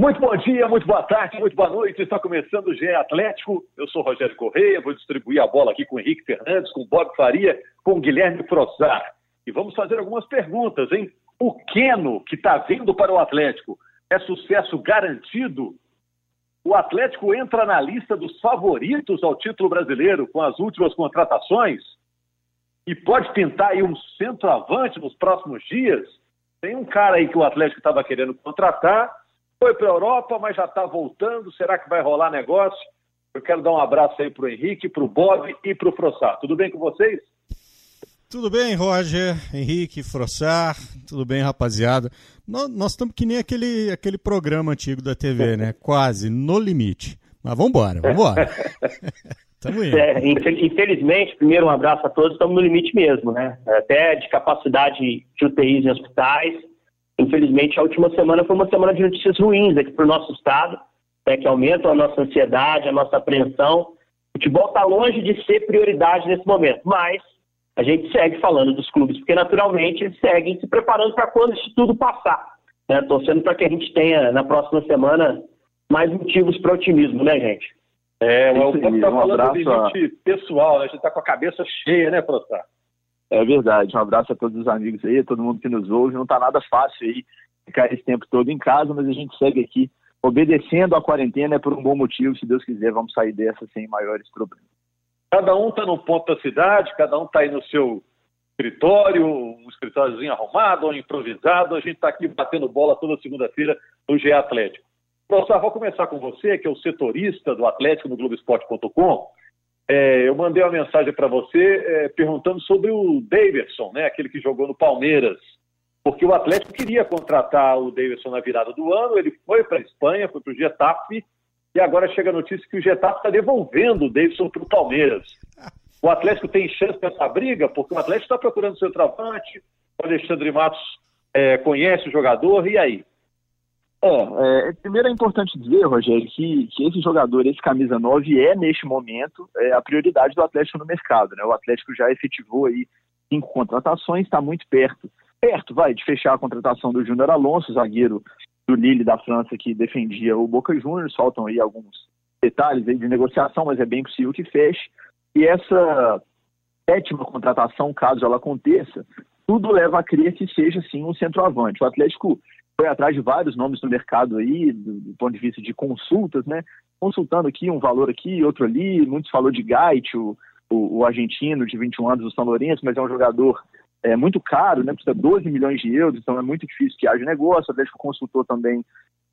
Muito bom dia, muito boa tarde, muito boa noite. Está começando o GE Atlético. Eu sou Rogério Correia, vou distribuir a bola aqui com o Henrique Fernandes, com o Bob Faria, com o Guilherme Frossar. E vamos fazer algumas perguntas, hein? O Queno, que está vindo para o Atlético, é sucesso garantido? O Atlético entra na lista dos favoritos ao título brasileiro com as últimas contratações? E pode pintar aí um centroavante nos próximos dias? Tem um cara aí que o Atlético estava querendo contratar foi para a Europa, mas já está voltando. Será que vai rolar negócio? Eu quero dar um abraço aí para o Henrique, para o Bob e para o Frossar. Tudo bem com vocês? Tudo bem, Roger, Henrique, Frossar, tudo bem, rapaziada? Nós estamos que nem aquele, aquele programa antigo da TV, né? Quase, no limite. Mas vamos embora, vamos embora. É, infelizmente, primeiro um abraço a todos, estamos no limite mesmo, né? Até de capacidade de UTIs em hospitais, Infelizmente, a última semana foi uma semana de notícias ruins aqui para o nosso estado, né, que aumentam a nossa ansiedade, a nossa apreensão. O futebol está longe de ser prioridade nesse momento, mas a gente segue falando dos clubes, porque naturalmente eles seguem se preparando para quando isso tudo passar. Né? Torcendo para que a gente tenha na próxima semana mais motivos para otimismo, né, gente? É, o Paulo está falando de limite pessoal, né? a gente está com a cabeça cheia, né, professor? É verdade. Um abraço a todos os amigos aí, a todo mundo que nos ouve. Não está nada fácil aí ficar esse tempo todo em casa, mas a gente segue aqui obedecendo a quarentena é por um bom motivo. Se Deus quiser, vamos sair dessa sem maiores problemas. Cada um está no ponto da cidade, cada um está aí no seu escritório, um escritóriozinho arrumado ou improvisado. A gente está aqui batendo bola toda segunda-feira no GE Atlético. Professor, vou começar com você, que é o setorista do Atlético no Globoesporte.com. É, eu mandei uma mensagem para você é, perguntando sobre o Davidson, né, aquele que jogou no Palmeiras, porque o Atlético queria contratar o Davidson na virada do ano, ele foi para a Espanha, foi para o Getafe, e agora chega a notícia que o Getafe está devolvendo o Davidson para o Palmeiras. O Atlético tem chance nessa briga, porque o Atlético está procurando seu travante, o Alexandre Matos é, conhece o jogador, e aí? É, é, primeiro é importante dizer, Rogério, que, que esse jogador, esse camisa 9, é neste momento é, a prioridade do Atlético no mercado. Né? O Atlético já efetivou aí cinco contratações, está muito perto, perto, vai, de fechar a contratação do Júnior Alonso, zagueiro do Lille da França que defendia o Boca Juniors. Faltam aí alguns detalhes aí de negociação, mas é bem possível que feche. E essa sétima contratação, caso ela aconteça, tudo leva a crer que seja sim um centroavante. O Atlético foi atrás de vários nomes no mercado aí, do, do, ponto de vista de consultas, né? Consultando aqui um valor aqui, outro ali. Muitos falou de Gait, o, o, o, argentino de 21 anos do São Lourenço, mas é um jogador é, muito caro, né? Custa 12 milhões de euros, então é muito difícil que haja negócio. O Atlético consultou também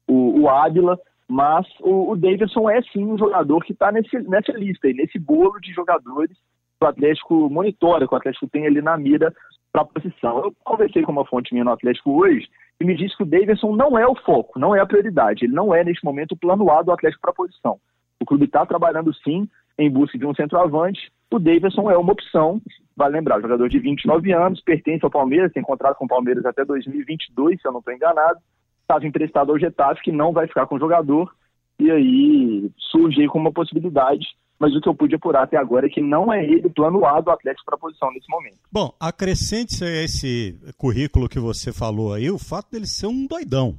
o, o Ávila, mas o, o Davidson é sim um jogador que está nessa lista, aí, nesse bolo de jogadores que o Atlético monitora, que o Atlético tem ali na mira para a posição. Eu conversei com uma fonte minha no Atlético hoje e me disse que o Davidson não é o foco, não é a prioridade. Ele não é, neste momento, o plano A do Atlético para a posição. O clube está trabalhando, sim, em busca de um centroavante. O Davidson é uma opção, vale lembrar, jogador de 29 anos, pertence ao Palmeiras, tem contrato com o Palmeiras até 2022, se eu não estou enganado. Estava emprestado ao Getafe, que não vai ficar com o jogador. E aí surge aí como uma possibilidade mas o que eu pude apurar até agora é que não é ele o plano A do Atlético para a posição nesse momento. Bom, acrescente a esse currículo que você falou aí o fato dele ser um doidão.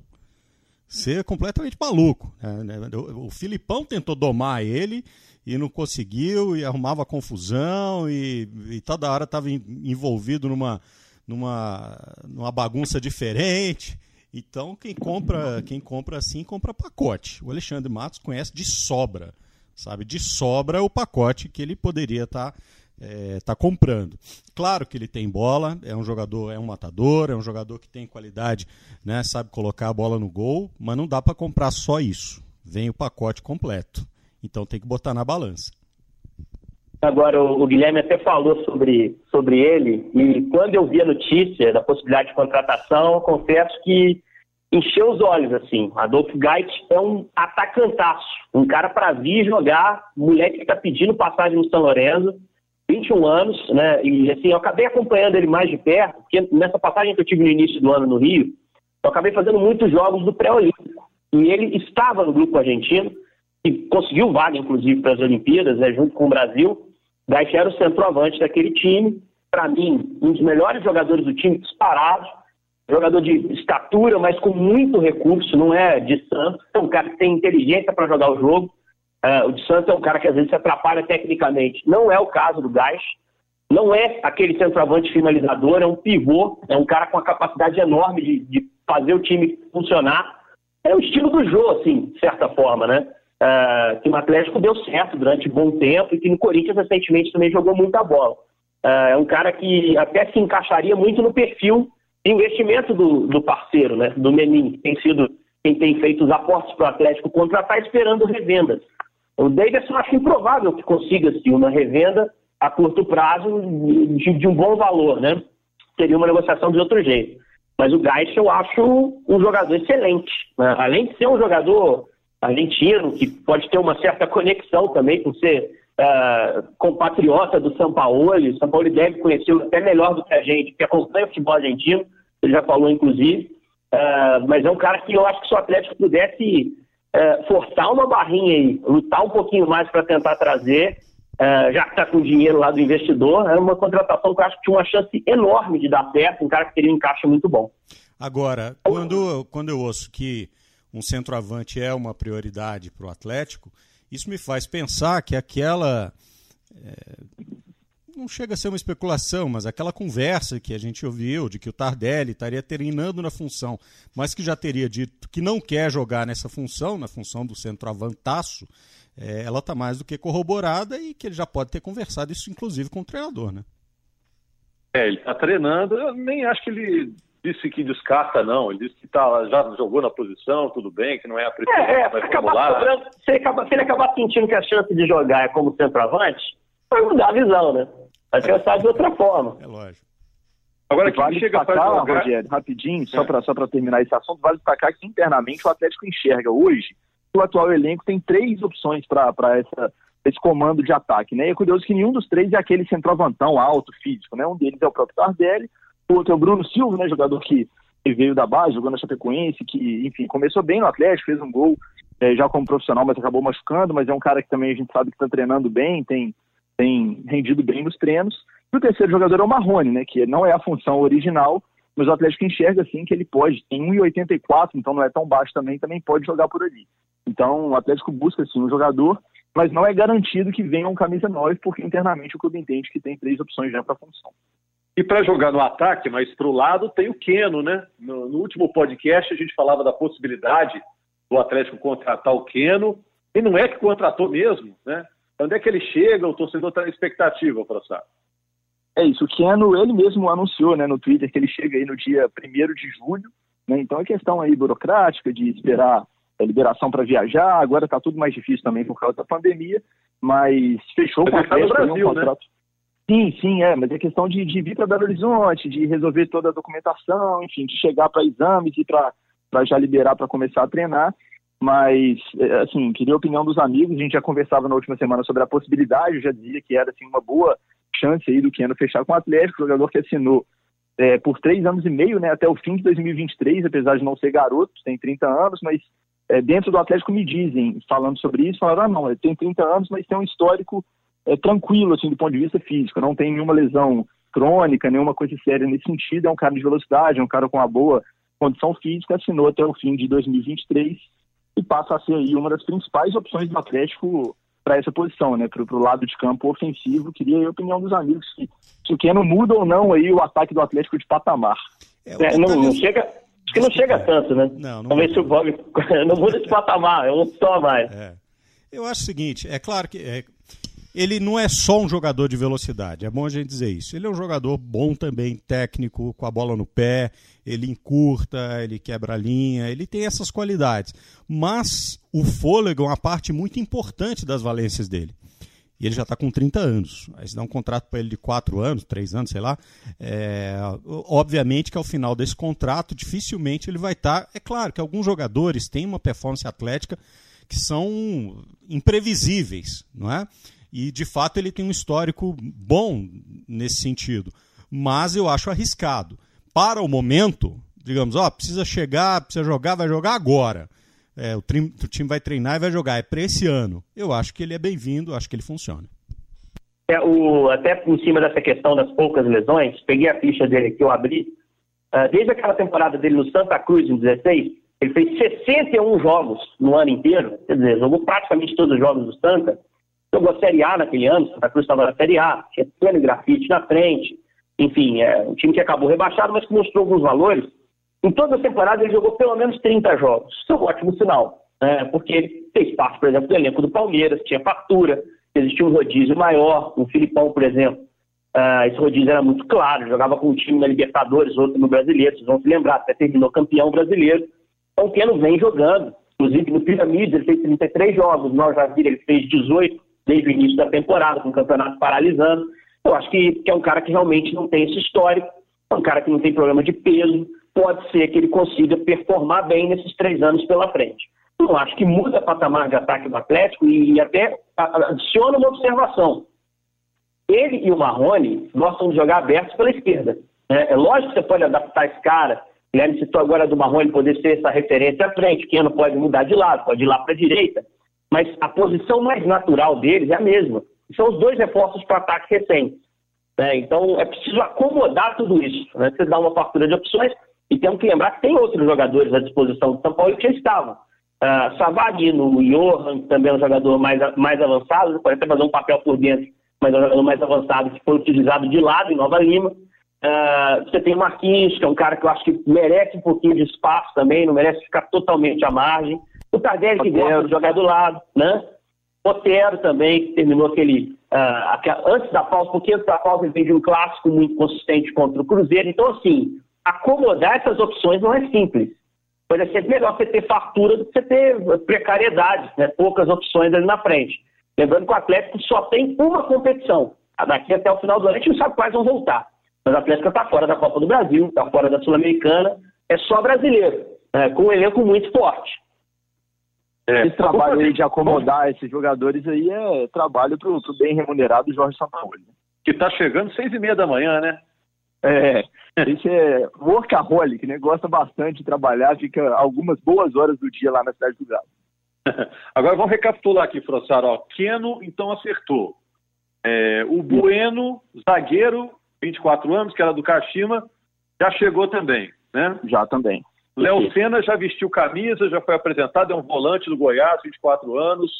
Ser completamente maluco. Né? O Filipão tentou domar ele e não conseguiu, e arrumava confusão, e, e toda hora estava envolvido numa, numa, numa bagunça diferente. Então, quem compra, quem compra assim, compra pacote. O Alexandre Matos conhece de sobra sabe? De sobra o pacote que ele poderia estar tá, é, tá comprando. Claro que ele tem bola, é um jogador, é um matador, é um jogador que tem qualidade, né? Sabe colocar a bola no gol, mas não dá para comprar só isso. Vem o pacote completo. Então tem que botar na balança. Agora, o Guilherme até falou sobre, sobre ele, e quando eu vi a notícia da possibilidade de contratação, confesso que encheu os olhos, assim. Adolfo Gait é um atacantaço, um cara para vir jogar, moleque que está pedindo passagem no São Lourenço, 21 anos, né? E assim, eu acabei acompanhando ele mais de perto, porque nessa passagem que eu tive no início do ano no Rio, eu acabei fazendo muitos jogos do pré-olímpico. E ele estava no grupo argentino, e conseguiu vaga, inclusive, para as Olimpíadas, né, junto com o Brasil. Gait era o centroavante daquele time. Para mim, um dos melhores jogadores do time, disparados jogador de estatura, mas com muito recurso, não é de Santos. É um cara que tem inteligência para jogar o jogo. Uh, o de Santos é um cara que às vezes se atrapalha tecnicamente. Não é o caso do Gás. Não é aquele centroavante finalizador, é um pivô, é um cara com uma capacidade enorme de, de fazer o time funcionar. É o estilo do Jô, assim, de certa forma, né? Uh, que no Atlético deu certo durante um bom tempo e que no Corinthians recentemente também jogou muita bola. Uh, é um cara que até se encaixaria muito no perfil investimento do, do parceiro, né? Do Menin, que tem sido quem tem feito os aportes para o Atlético contratar esperando revendas. O Davidson acho improvável que consiga sim, uma revenda a curto prazo de, de, um bom valor, né? Seria uma negociação de outro jeito. Mas o Geist eu acho um jogador excelente. Né? Além de ser um jogador argentino, que pode ter uma certa conexão também por ser uh, compatriota do São Paulo. O São Paulo deve conhecê-lo até melhor do que a gente, que acompanha o futebol argentino, ele já falou inclusive. Uh, mas é um cara que eu acho que se o Atlético pudesse uh, forçar uma barrinha aí, lutar um pouquinho mais para tentar trazer, uh, já que está com dinheiro lá do investidor, é uma contratação que eu acho que tinha uma chance enorme de dar certo, um cara que teria um encaixe muito bom. Agora, quando, quando eu ouço que um centroavante é uma prioridade para o Atlético, isso me faz pensar que aquela. É, não chega a ser uma especulação, mas aquela conversa que a gente ouviu de que o Tardelli estaria treinando na função, mas que já teria dito que não quer jogar nessa função, na função do centroavantaço, é, ela está mais do que corroborada e que ele já pode ter conversado isso, inclusive, com o treinador, né? É, ele está treinando. Eu nem acho que ele disse que descarta, não. Ele disse que tá, já jogou na posição, tudo bem, que não é a primeira. É, é acabar cobrando, se, ele acabar, se ele acabar sentindo que a chance de jogar é como centroavante, vai mudar a visão, né? Vai pensar de outra forma. É lógico. Agora, que vale chega para jogar... Rogério, rapidinho, só é. para só terminar esse assunto, vale destacar que internamente o Atlético enxerga hoje que o atual elenco tem três opções para esse comando de ataque, né? E é curioso que nenhum dos três é aquele centroavantão alto, físico, né? Um deles é o próprio Tardelli, o outro é o Bruno Silva, né, jogador que, veio da base, jogou na Chapecoense, que, enfim, começou bem no Atlético, fez um gol é, já como profissional, mas acabou machucando, mas é um cara que também a gente sabe que está treinando bem, tem, tem rendido bem nos treinos. E o terceiro jogador é o Marrone, né, que não é a função original, mas o Atlético enxerga assim que ele pode, tem 1,84, então não é tão baixo também, também pode jogar por ali. Então o Atlético busca assim um jogador, mas não é garantido que venha um camisa 9, porque internamente o clube entende que tem três opções já para a função. E para jogar no ataque, mas para o lado, tem o Keno, né? No, no, último podcast a gente falava da possibilidade do Atlético contratar o Keno, e não é que contratou mesmo, né? Onde é que ele chega? O torcedor está na expectativa, professor. É isso, o Keno, ele mesmo anunciou né, no Twitter que ele chega aí no dia 1 de julho, né? Então é questão aí burocrática de esperar a liberação para viajar, agora está tudo mais difícil também por causa da pandemia, mas fechou o contrato, Brasil, um né? contrato. Né? Sim, sim, é, mas é questão de, de vir para Belo Horizonte, de resolver toda a documentação, enfim, de chegar para exames e para já liberar para começar a treinar. Mas, é, assim, queria a opinião dos amigos, a gente já conversava na última semana sobre a possibilidade, eu já dizia que era, assim, uma boa chance aí do Keno fechar com o Atlético, jogador que assinou é, por três anos e meio, né, até o fim de 2023, apesar de não ser garoto, tem 30 anos, mas é, dentro do Atlético me dizem, falando sobre isso, falaram, ah, não, ele tem 30 anos, mas tem um histórico é, tranquilo, assim, do ponto de vista físico. Não tem nenhuma lesão crônica, nenhuma coisa séria nesse sentido. É um cara de velocidade, é um cara com uma boa condição física, assinou até o fim de 2023 e passa a ser aí uma das principais opções do Atlético para essa posição, né, para o lado de campo ofensivo. Queria a opinião dos amigos se, se o Keno muda ou não aí o ataque do Atlético de patamar. É, não, não chega, acho que não chega tanto, né? Não, não Vamos ver se o Bob não muda de patamar, é um só mais. É. Eu acho o seguinte, é claro que é, ele não é só um jogador de velocidade, é bom a gente dizer isso. Ele é um jogador bom também, técnico, com a bola no pé, ele encurta, ele quebra a linha, ele tem essas qualidades. Mas o fôlego é uma parte muito importante das valências dele. E ele já está com 30 anos. Aí dá um contrato para ele de 4 anos, 3 anos, sei lá. É, obviamente que ao final desse contrato, dificilmente ele vai estar. Tá, é claro que alguns jogadores têm uma performance atlética que são imprevisíveis, não é? E de fato ele tem um histórico bom nesse sentido. Mas eu acho arriscado. Para o momento, digamos, ó, precisa chegar, precisa jogar, vai jogar agora. É, o, time, o time vai treinar e vai jogar. É para esse ano. Eu acho que ele é bem-vindo, acho que ele funciona. É, o, até por cima dessa questão das poucas lesões, peguei a ficha dele aqui, eu abri. uh, desde aquela temporada dele no Santa Cruz, em 16, ele fez 61 jogos no ano inteiro, quer dizer, jogou praticamente todos os jogos do Santa. Jogou a Série A naquele ano, Santa Cruz estava na Série A, tinha pleno grafite na frente. Enfim, é um time que acabou rebaixado, mas que mostrou alguns valores. Em todas as temporadas ele jogou pelo menos 30 jogos. Isso é um ótimo sinal, né? porque ele fez parte, por exemplo, do elenco do Palmeiras, tinha fatura, existia um rodízio maior, o Filipão, por exemplo. Uh, esse rodízio era muito claro, jogava com um time na Libertadores, outro no Brasileiro, vocês vão se lembrar, até terminou campeão brasileiro. Então o Keno vem jogando, inclusive no Piramides ele fez 33 jogos, já vimos ele fez 18 desde o início da temporada, com o campeonato paralisando. Eu acho que, que é um cara que realmente não tem esse histórico, é um cara que não tem problema de peso, pode ser que ele consiga performar bem nesses três anos pela frente. Eu acho que muda o patamar de ataque do Atlético e até adiciona uma observação. Ele e o Marrone gostam de jogar abertos pela esquerda. É, é lógico que você pode adaptar esse cara. Guilherme citou agora do Marrone poder ser essa referência à frente. Quem não pode mudar de lado, pode ir lá para a direita. Mas a posição mais natural deles é a mesma. São os dois reforços para ataque recentes. Né? Então é preciso acomodar tudo isso. Né? Você dá uma fartura de opções e temos que lembrar que tem outros jogadores à disposição do São Paulo que já estavam. Uh, Savarino, Johan, também é um jogador mais, mais avançado, pode até fazer um papel por dentro, mas é um jogador mais avançado que foi utilizado de lado em Nova Lima. Uh, você tem o Marquinhos, que é um cara que eu acho que merece um pouquinho de espaço também, não merece ficar totalmente à margem. O Tardelli que gosta de jogar do lado, né? Otero também, que terminou aquele. Uh, antes da pausa, porque antes da pausa ele veio de um clássico muito consistente contra o Cruzeiro. Então, assim, acomodar essas opções não é simples. Mas é sempre melhor você ter fartura do que você ter precariedade, né? poucas opções ali na frente. Lembrando que o Atlético só tem uma competição. Daqui até o final do ano a gente não sabe quais vão voltar. Mas o Atlético está fora da Copa do Brasil, está fora da Sul-Americana, é só brasileiro, né? com um elenco muito forte. É, esse trabalho aí de acomodar esses jogadores aí é trabalho para o bem remunerado Jorge Sampaoli. Que está chegando seis e meia da manhã, né? É, esse é workaholic, né? Gosta bastante de trabalhar, fica algumas boas horas do dia lá na cidade do Galo. Agora vamos recapitular aqui, Frossaro. Ó, Keno, então, acertou. É, o Bueno, zagueiro, 24 anos, que era do Kashima, já chegou também, né? Já também. Léo Senna já vestiu camisa, já foi apresentado, é um volante do Goiás, 24 anos.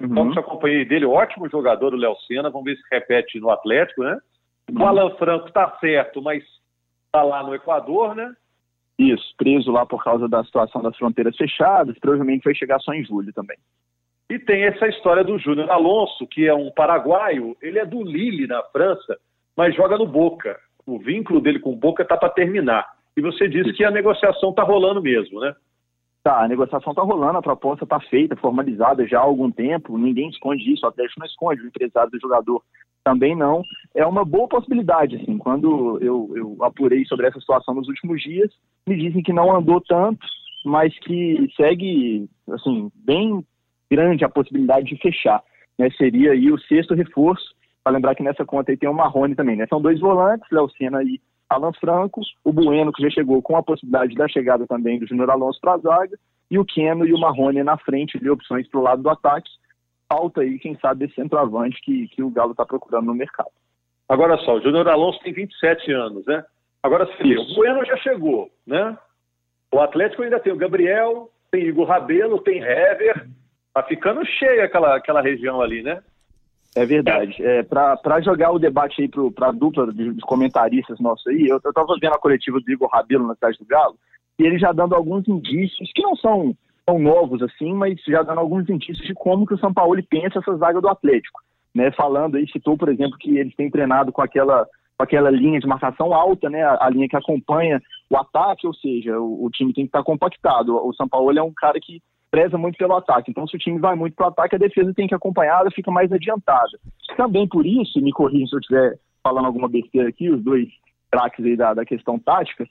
Uhum. Então, te acompanhei dele, ótimo jogador o Léo Senna, vamos ver se repete no Atlético, né? O uhum. Alan Franco tá certo, mas tá lá no Equador, né? Isso, preso lá por causa da situação das fronteiras fechadas, provavelmente vai chegar só em julho também. E tem essa história do Júnior Alonso, que é um paraguaio, ele é do Lille, na França, mas joga no Boca. O vínculo dele com o Boca tá para terminar. E você disse que a negociação está rolando mesmo, né? Tá, a negociação está rolando, a proposta está feita, formalizada já há algum tempo, ninguém esconde isso, o Atlético não esconde, o empresário do jogador também não. É uma boa possibilidade, assim, quando eu, eu apurei sobre essa situação nos últimos dias, me dizem que não andou tanto, mas que segue, assim, bem grande a possibilidade de fechar. Né? Seria aí o sexto reforço, para lembrar que nessa conta aí tem o Marrone também, né? São dois volantes, Léo Senna e Alan Franco, o Bueno, que já chegou com a possibilidade da chegada também do Júnior Alonso para a zaga, e o Keno e o Marrone na frente de opções para o lado do ataque. Falta aí, quem sabe, esse centroavante que, que o Galo está procurando no mercado. Agora só, o Júnior Alonso tem 27 anos, né? Agora sim, o Bueno já chegou, né? O Atlético ainda tem o Gabriel, tem Igor Rabelo, tem Hever. Tá ficando cheia aquela, aquela região ali, né? É verdade. É, para jogar o debate aí para a dupla de, comentaristas nossos aí, eu estava vendo a coletiva do Igor Rabelo na cidade do Galo, e ele já dando alguns indícios, que não são tão novos assim, mas já dando alguns indícios de como que o São Paulo pensa essa zaga do Atlético. Né? Falando aí, citou, por exemplo, que eles têm treinado com aquela, com aquela linha de marcação alta, né? a, a linha que acompanha o ataque, ou seja, o, o time tem que estar compactado. O São Paulo é um cara que preza muito pelo ataque. Então, se o time vai muito para o ataque, a defesa tem que acompanhar, ela fica mais adiantada. Também por isso, me corrija se eu estiver falando alguma besteira aqui, os dois craques aí da, da questão tática,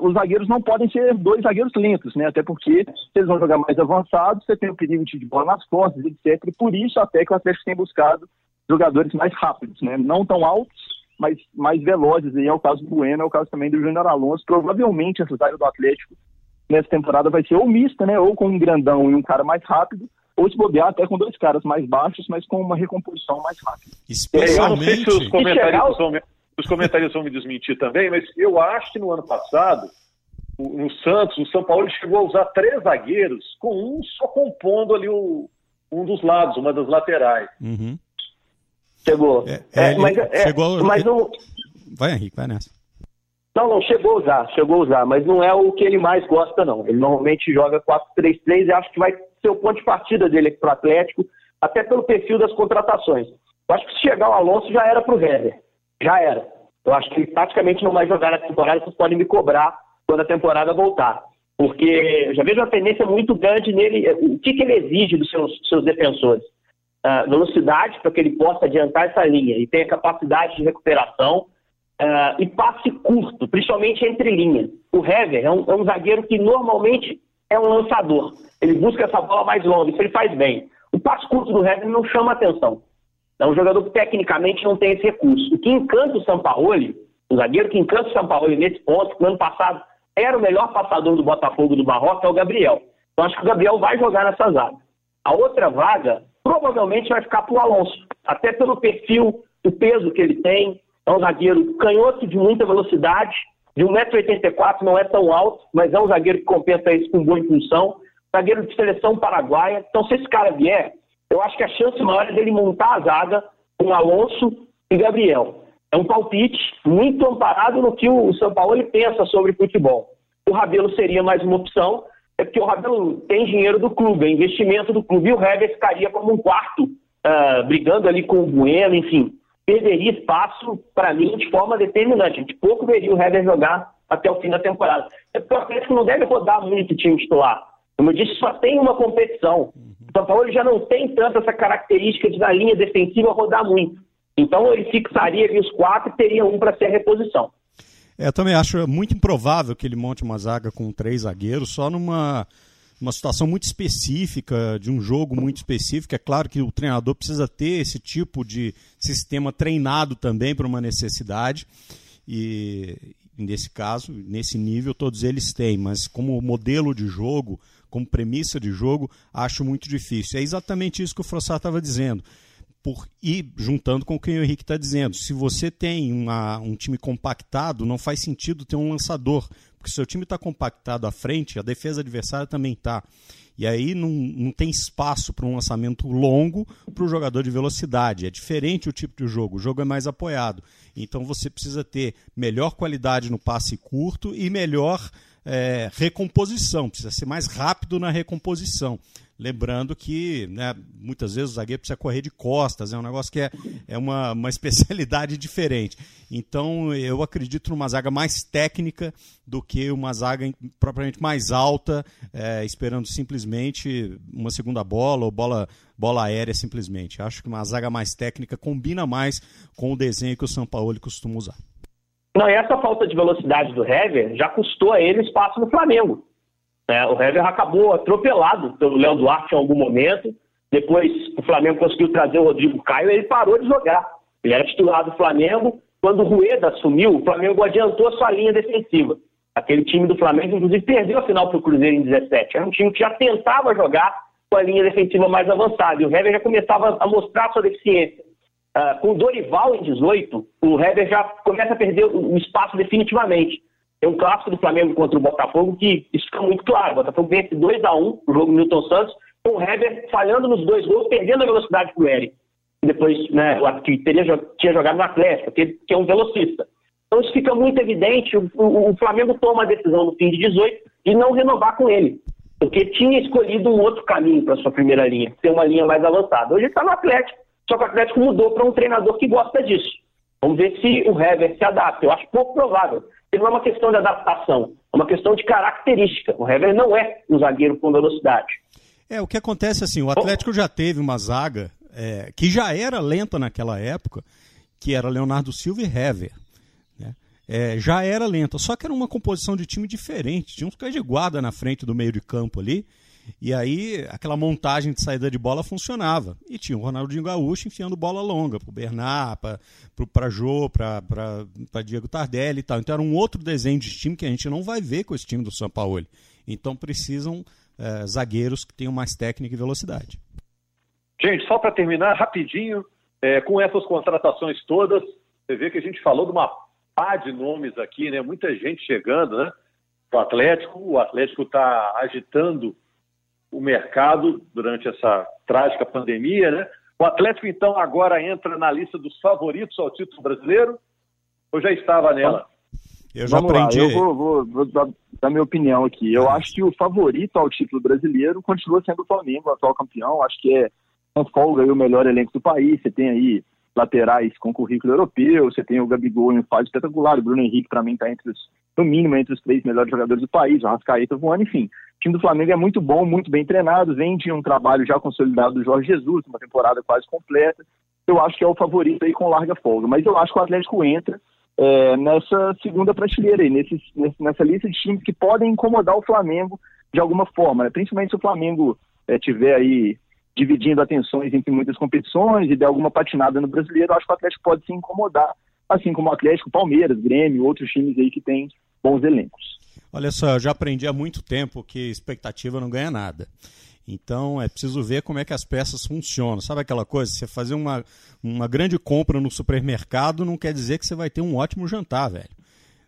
os zagueiros não podem ser dois zagueiros lentos, né? Até porque eles vão jogar mais avançados, você tem o perigo de bola nas costas, etc. E por isso até que o Atlético tem buscado jogadores mais rápidos, né? Não tão altos, mas mais velozes. E é o caso do Bueno, é o caso também do Júnior Alonso. Provavelmente essa zaga do Atlético nessa temporada vai ser ou mista, né? Ou com um grandão e um cara mais rápido, ou se bobear até com dois caras mais baixos, mas com uma recomposição mais rápida. Especialmente... É, eu não sei se os comentaristas vão me, os comentaristas vão me desmentir também, mas eu acho que no ano passado, no Santos, o São Paulo chegou a usar três zagueiros, com um só compondo ali o, um dos lados, uma das laterais. Uhum. Chegou. É, é, mas, é, chegou, mas não... Vai, Henrique, vai nessa. Não, não, chegou a usar, chegou a usar, mas não é o que ele mais gosta, não. Ele normalmente joga 4-3-3 e acho que vai ser o ponto de partida dele para o Atlético, até pelo perfil das contratações. Eu acho que se chegar o Alonso já era para o Hever. Já era. Eu acho que ele praticamente não vai jogar na temporada, vocês podem me cobrar quando a temporada voltar. Porque eu já vejo uma tendência muito grande nele. O que, que ele exige dos seus, seus defensores? Uh, velocidade para que ele possa adiantar essa linha e tenha capacidade de recuperação uh, e passe curto, principalmente entre linhas. O Hever é um, é um, zagueiro que normalmente é um lançador. Ele busca essa bola mais longa, isso ele faz bem. O passe curto do Hever não chama atenção. É um jogador que tecnicamente não tem esse recurso. O que encanta o Sampaoli, o zagueiro que encanta o Sampaoli nesse ponto, que no ano passado era o melhor passador do Botafogo do Barroca, é o Gabriel. Então acho que o Gabriel vai jogar nessa zaga. A outra vaga provavelmente vai ficar para o Alonso, até pelo perfil, o peso que ele tem, é um zagueiro canhoto de muita velocidade, de 1,84m, não é tão alto, mas é um zagueiro que compensa isso com boa impulsão. Zagueiro de seleção paraguaia. Então, se esse cara vier, eu acho que a chance maior é dele montar a zaga com Alonso e Gabriel. É um palpite muito amparado no que o São Paulo pensa sobre futebol. O Rabelo seria mais uma opção, é porque o Rabelo tem dinheiro do clube, é investimento do clube, e o Hever ficaria como um quarto, uh, brigando ali com o Bueno, enfim perderia espaço, para mim, de forma determinante. A gente pouco veria o Hever jogar até o fim da temporada. É porque o Atlético não deve rodar muito o time titular. Como eu disse, só tem uma competição. O São Paulo já não tem tanto essa característica de, na linha defensiva, rodar muito. Então, ele fixaria ali os quatro e teria um para ser reposição. É, eu também acho muito improvável que ele monte uma zaga com três zagueiros, só numa uma situação muito específica, de um jogo muito específico. É claro que o treinador precisa ter esse tipo de sistema treinado também para uma necessidade. E nesse caso, nesse nível, todos eles têm, mas como modelo de jogo, como premissa de jogo, acho muito difícil. É exatamente isso que o Frossard estava dizendo. Por, e juntando com o que o Henrique está dizendo, se você tem uma, um time compactado, não faz sentido ter um lançador, porque se o time está compactado à frente, a defesa adversária também está. E aí não, não tem espaço para um lançamento longo para o jogador de velocidade. É diferente o tipo de jogo. O jogo é mais apoiado. Então você precisa ter melhor qualidade no passe curto e melhor é, recomposição. Precisa ser mais rápido na recomposição. Lembrando que né, muitas vezes o zagueiro precisa correr de costas, é um negócio que é, é uma, uma especialidade diferente. Então eu acredito numa zaga mais técnica do que uma zaga propriamente mais alta, é, esperando simplesmente uma segunda bola ou bola, bola aérea simplesmente. Acho que uma zaga mais técnica combina mais com o desenho que o São Paulo costuma usar. Não, e essa falta de velocidade do Hever já custou a ele espaço no Flamengo. É, o Hever acabou atropelado pelo Léo Duarte em algum momento. Depois o Flamengo conseguiu trazer o Rodrigo Caio e ele parou de jogar. Ele era titular do Flamengo. Quando o Rueda assumiu, o Flamengo adiantou a sua linha defensiva. Aquele time do Flamengo, inclusive, perdeu a final para o Cruzeiro em 17. Era um time que já tentava jogar com a linha defensiva mais avançada. E o Hever já começava a mostrar sua deficiência. Uh, com o Dorival em 18, o Hever já começa a perder o espaço definitivamente. Tem um clássico do Flamengo contra o Botafogo que isso fica muito claro. O Botafogo vence 2 a 1 o jogo Milton Santos, com o Hever falhando nos dois gols, perdendo a velocidade para o Eric. Depois, né, que teria, tinha jogado no Atlético, que, que é um velocista. Então isso fica muito evidente. O, o, o Flamengo toma a decisão no fim de 18 de não renovar com ele. Porque tinha escolhido um outro caminho para sua primeira linha, ter uma linha mais avançada. Hoje está no Atlético, só que o Atlético mudou para um treinador que gosta disso. Vamos ver se o Hever se adapta. Eu acho pouco provável não é uma questão de adaptação, é uma questão de característica. O Hever não é um zagueiro com velocidade. É, o que acontece assim, o Atlético já teve uma zaga é, que já era lenta naquela época, que era Leonardo Silva e Hever. Né? É, já era lenta, só que era uma composição de time diferente. Tinha uns caras de guarda na frente do meio de campo ali, e aí aquela montagem de saída de bola funcionava. E tinha o Ronaldinho Gaúcho enfiando bola longa para o Bernard, para Jô, para Diego Tardelli e tal. Então era um outro desenho de time que a gente não vai ver com esse time do São Paulo. Então precisam é, zagueiros que tenham mais técnica e velocidade. Gente, só para terminar rapidinho, é, com essas contratações todas, Você vê que a gente falou de uma pá de nomes aqui, né? Muita gente chegando, né? O Atlético, o Atlético está agitando o mercado durante essa trágica pandemia, né? O Atlético, então, agora entra na lista dos favoritos ao título brasileiro? Ou já estava nela? Eu já Vamos aprendi. Lá, eu vou, vou, vou dar, dar, minha opinião aqui. Eu acho que o favorito ao título brasileiro continua sendo o Flamengo, o atual campeão. Acho que é com folga aí o melhor elenco do país. Você tem aí laterais com currículo europeu, você tem o Gabigol em fase espetacular, o Bruno Henrique para mim está entre os, no mínimo entre os três melhores jogadores do país, o Rascaeta voando, enfim. O time do Flamengo é muito bom, muito bem treinado, vem de um trabalho já consolidado do Jorge Jesus, uma temporada quase completa. Eu acho que é o favorito aí com larga folga, mas eu acho que o Atlético entra é, nessa segunda prateleira aí, nesse, nessa lista de times que podem incomodar o Flamengo de alguma forma, né? principalmente se o Flamengo é, tiver aí dividindo atenções entre muitas competições e der alguma patinada no brasileiro, acho que o Atlético pode se incomodar, assim como o Atlético, Palmeiras, Grêmio, outros times aí que têm bons elencos. Olha só, eu já aprendi há muito tempo que expectativa não ganha nada. Então é preciso ver como é que as peças funcionam. Sabe aquela coisa? Você fazer uma, uma grande compra no supermercado não quer dizer que você vai ter um ótimo jantar, velho.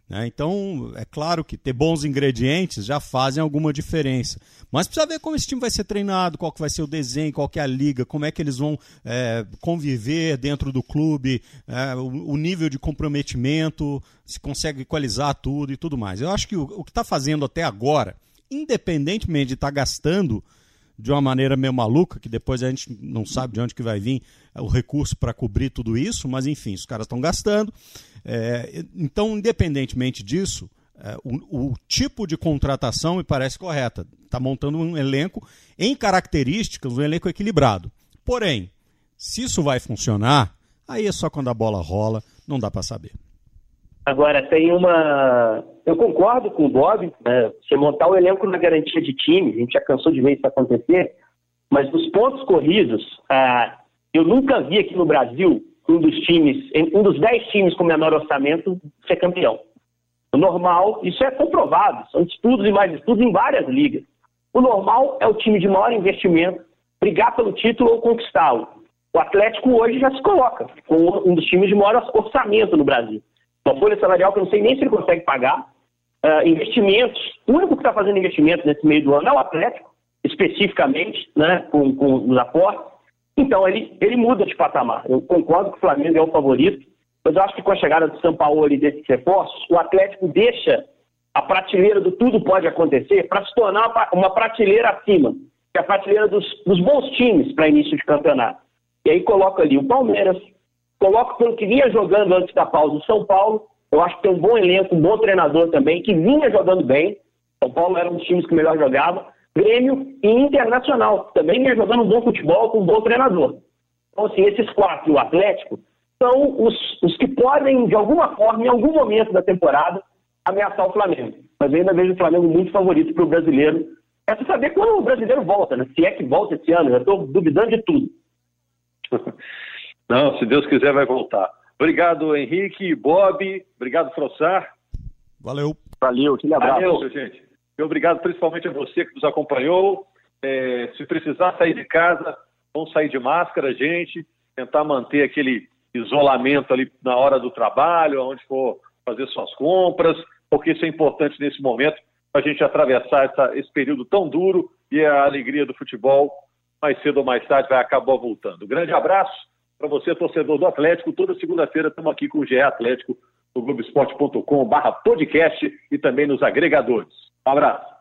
Né? Então, é claro que ter bons ingredientes já fazem alguma diferença. Mas precisa ver como esse time vai ser treinado, qual que vai ser o desenho, qual que é a liga, como é que eles vão é, conviver dentro do clube, é, o, o, nível de comprometimento, se consegue equalizar tudo e tudo mais. Eu acho que o, o que está fazendo até agora, independentemente de estar tá gastando de uma maneira meio maluca, que depois a gente não sabe de onde que vai vir o recurso para cobrir tudo isso, mas enfim, os caras estão gastando. É, então, independentemente disso, é, o, o, tipo de contratação me parece correta. Está montando um elenco em características, um elenco equilibrado. Porém, se isso vai funcionar, aí é só quando a bola rola, não dá para saber. Agora, tem uma. Eu concordo com o Bob, né? você montar o elenco na garantia de time, a gente já cansou de ver isso acontecer, mas nos pontos corridos, ah, eu nunca vi aqui no Brasil um dos times, um dos dez times com menor orçamento ser campeão. O normal, isso é comprovado, são estudos e mais estudos em várias ligas. O normal é o time de maior investimento brigar pelo título ou conquistá-lo. O Atlético hoje já se coloca como um dos times de maior orçamento no Brasil. Uma folha salarial que eu não sei nem se ele consegue pagar. Uh, investimentos, o único que está fazendo investimento nesse meio do ano é o Atlético, especificamente, né, com, com os aportes. Então, ele, ele muda de patamar. Eu concordo que o Flamengo é o favorito, mas eu acho que com a chegada do São Paulo e desses reforços, o Atlético deixa a prateleira do tudo pode acontecer para se tornar uma prateleira acima, que é a prateleira dos, dos bons times para início de campeonato. E aí coloca ali o Palmeiras, coloca pelo que vinha jogando antes da pausa o São Paulo, eu acho que tem um bom elenco, um bom treinador também, que vinha jogando bem. São Paulo era um dos times que melhor jogava. Grêmio e Internacional. Também vinha jogando um bom futebol com um bom treinador. Então, assim, esses quatro e o Atlético são os, os que podem, de alguma forma, em algum momento da temporada, ameaçar o Flamengo. Mas eu ainda vejo o Flamengo muito favorito para o brasileiro. É só saber quando o brasileiro volta, né? Se é que volta esse ano, eu estou duvidando de tudo. Não, se Deus quiser, vai voltar. Obrigado, Henrique, Bob. Obrigado, Frossar. Valeu. Valeu, aquele abraço. Valeu, gente. Obrigado principalmente a você que nos acompanhou. É, se precisar sair de casa, vamos sair de máscara, gente. Tentar manter aquele isolamento ali na hora do trabalho, onde for fazer suas compras, porque isso é importante nesse momento para a gente atravessar essa, esse período tão duro e a alegria do futebol, mais cedo ou mais tarde, vai acabar voltando. grande abraço para você, torcedor do Atlético. Toda segunda-feira estamos aqui com o GE Atlético no Globoesporte.com barra podcast e também nos agregadores. Um abraço.